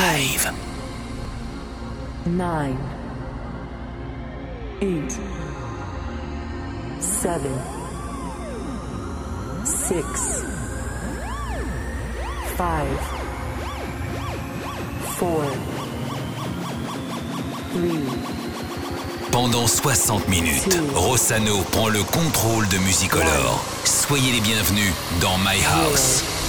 live. Nine, eight, seven, six, five, four, three. Pendant 60 minutes, Rossano prend le contrôle de Musicolor. Soyez les bienvenus dans My House.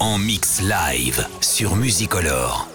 En mix live sur Musicolor.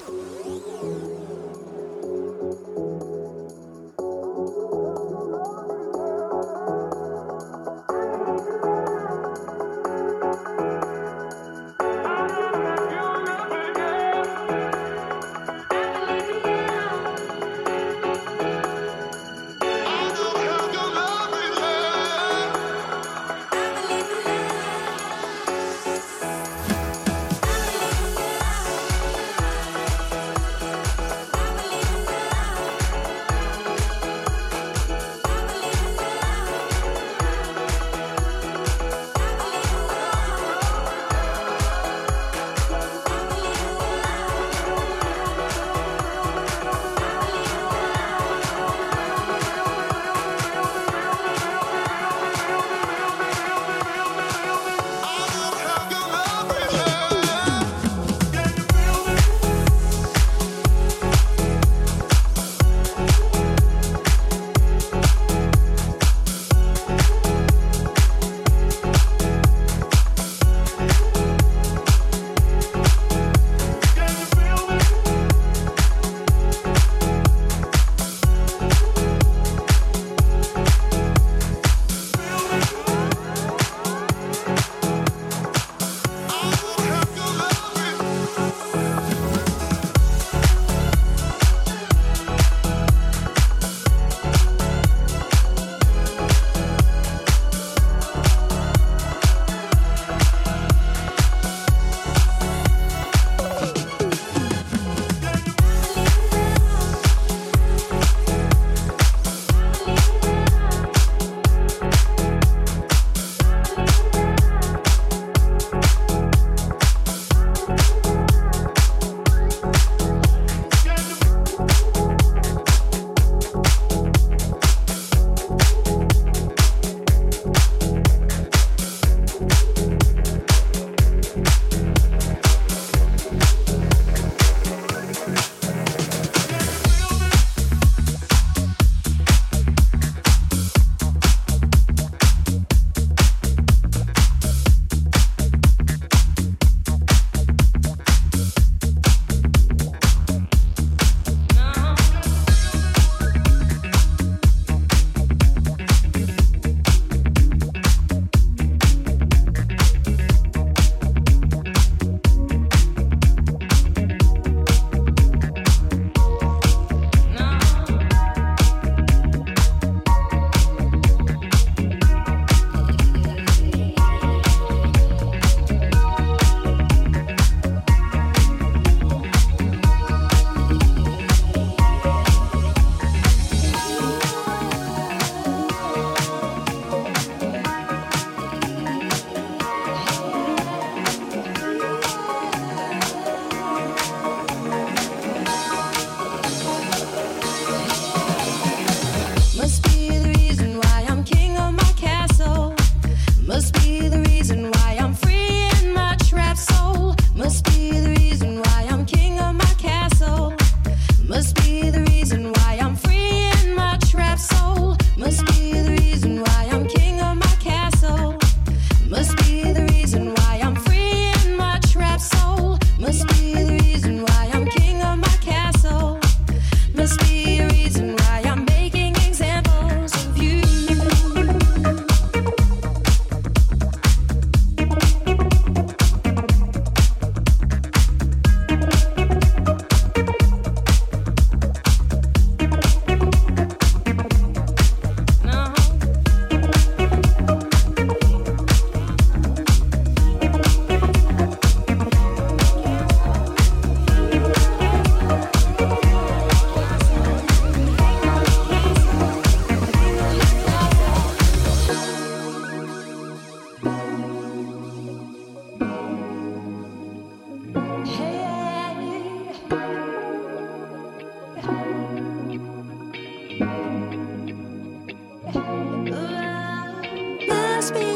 must be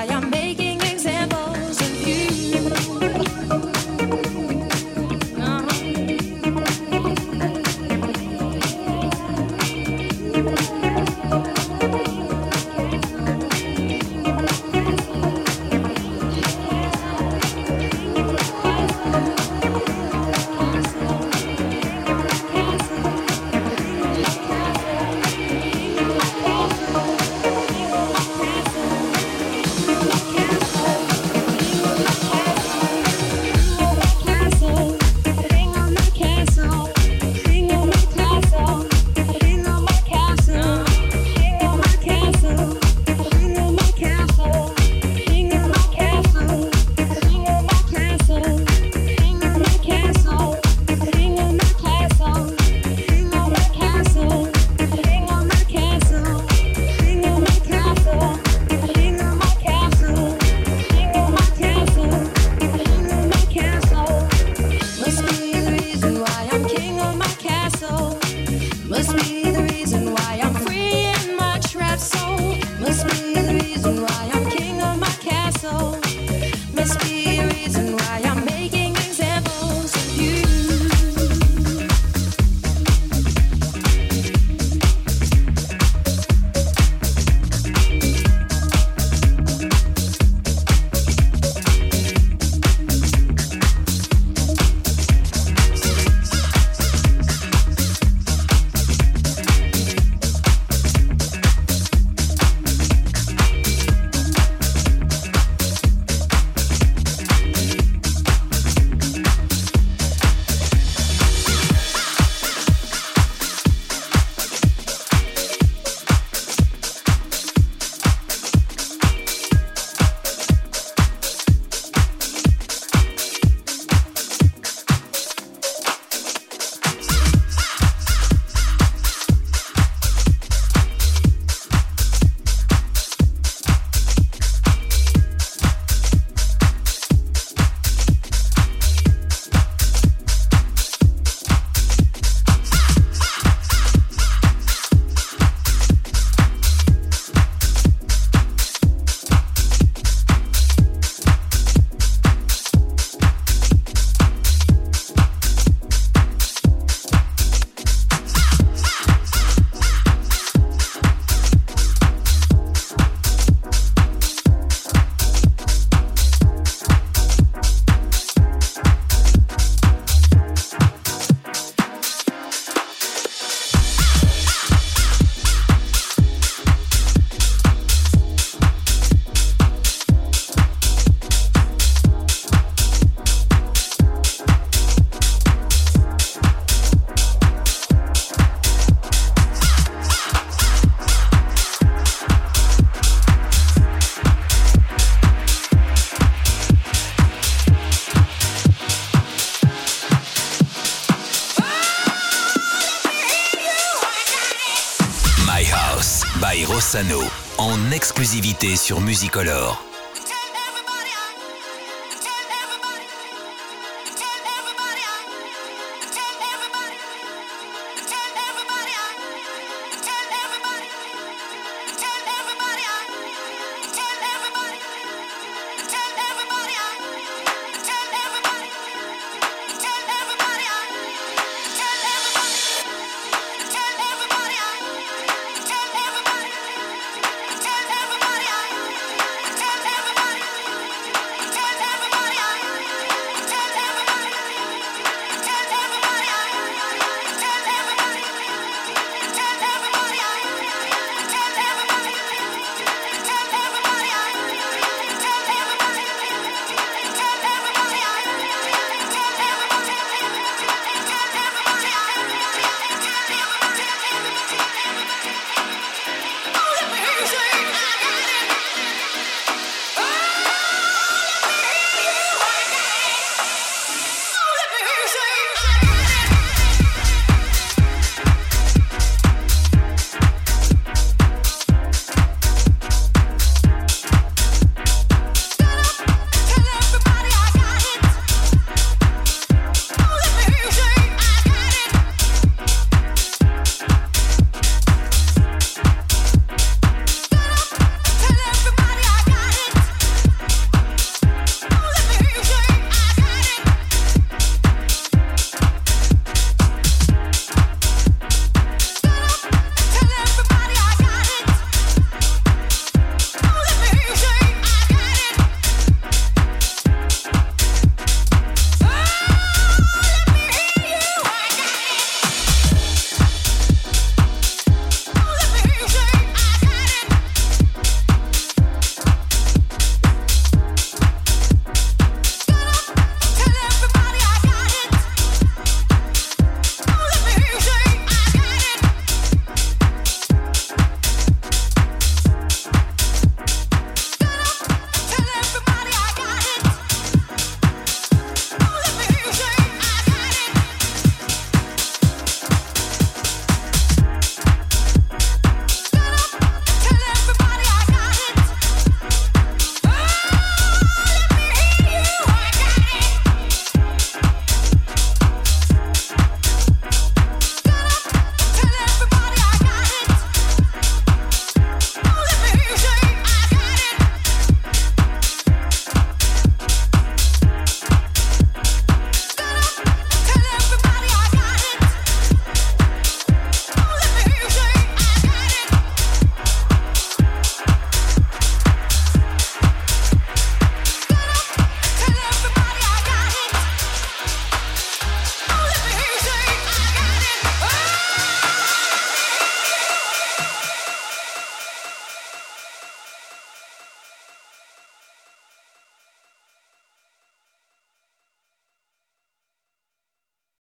I am made. En exclusivité sur MusiColor.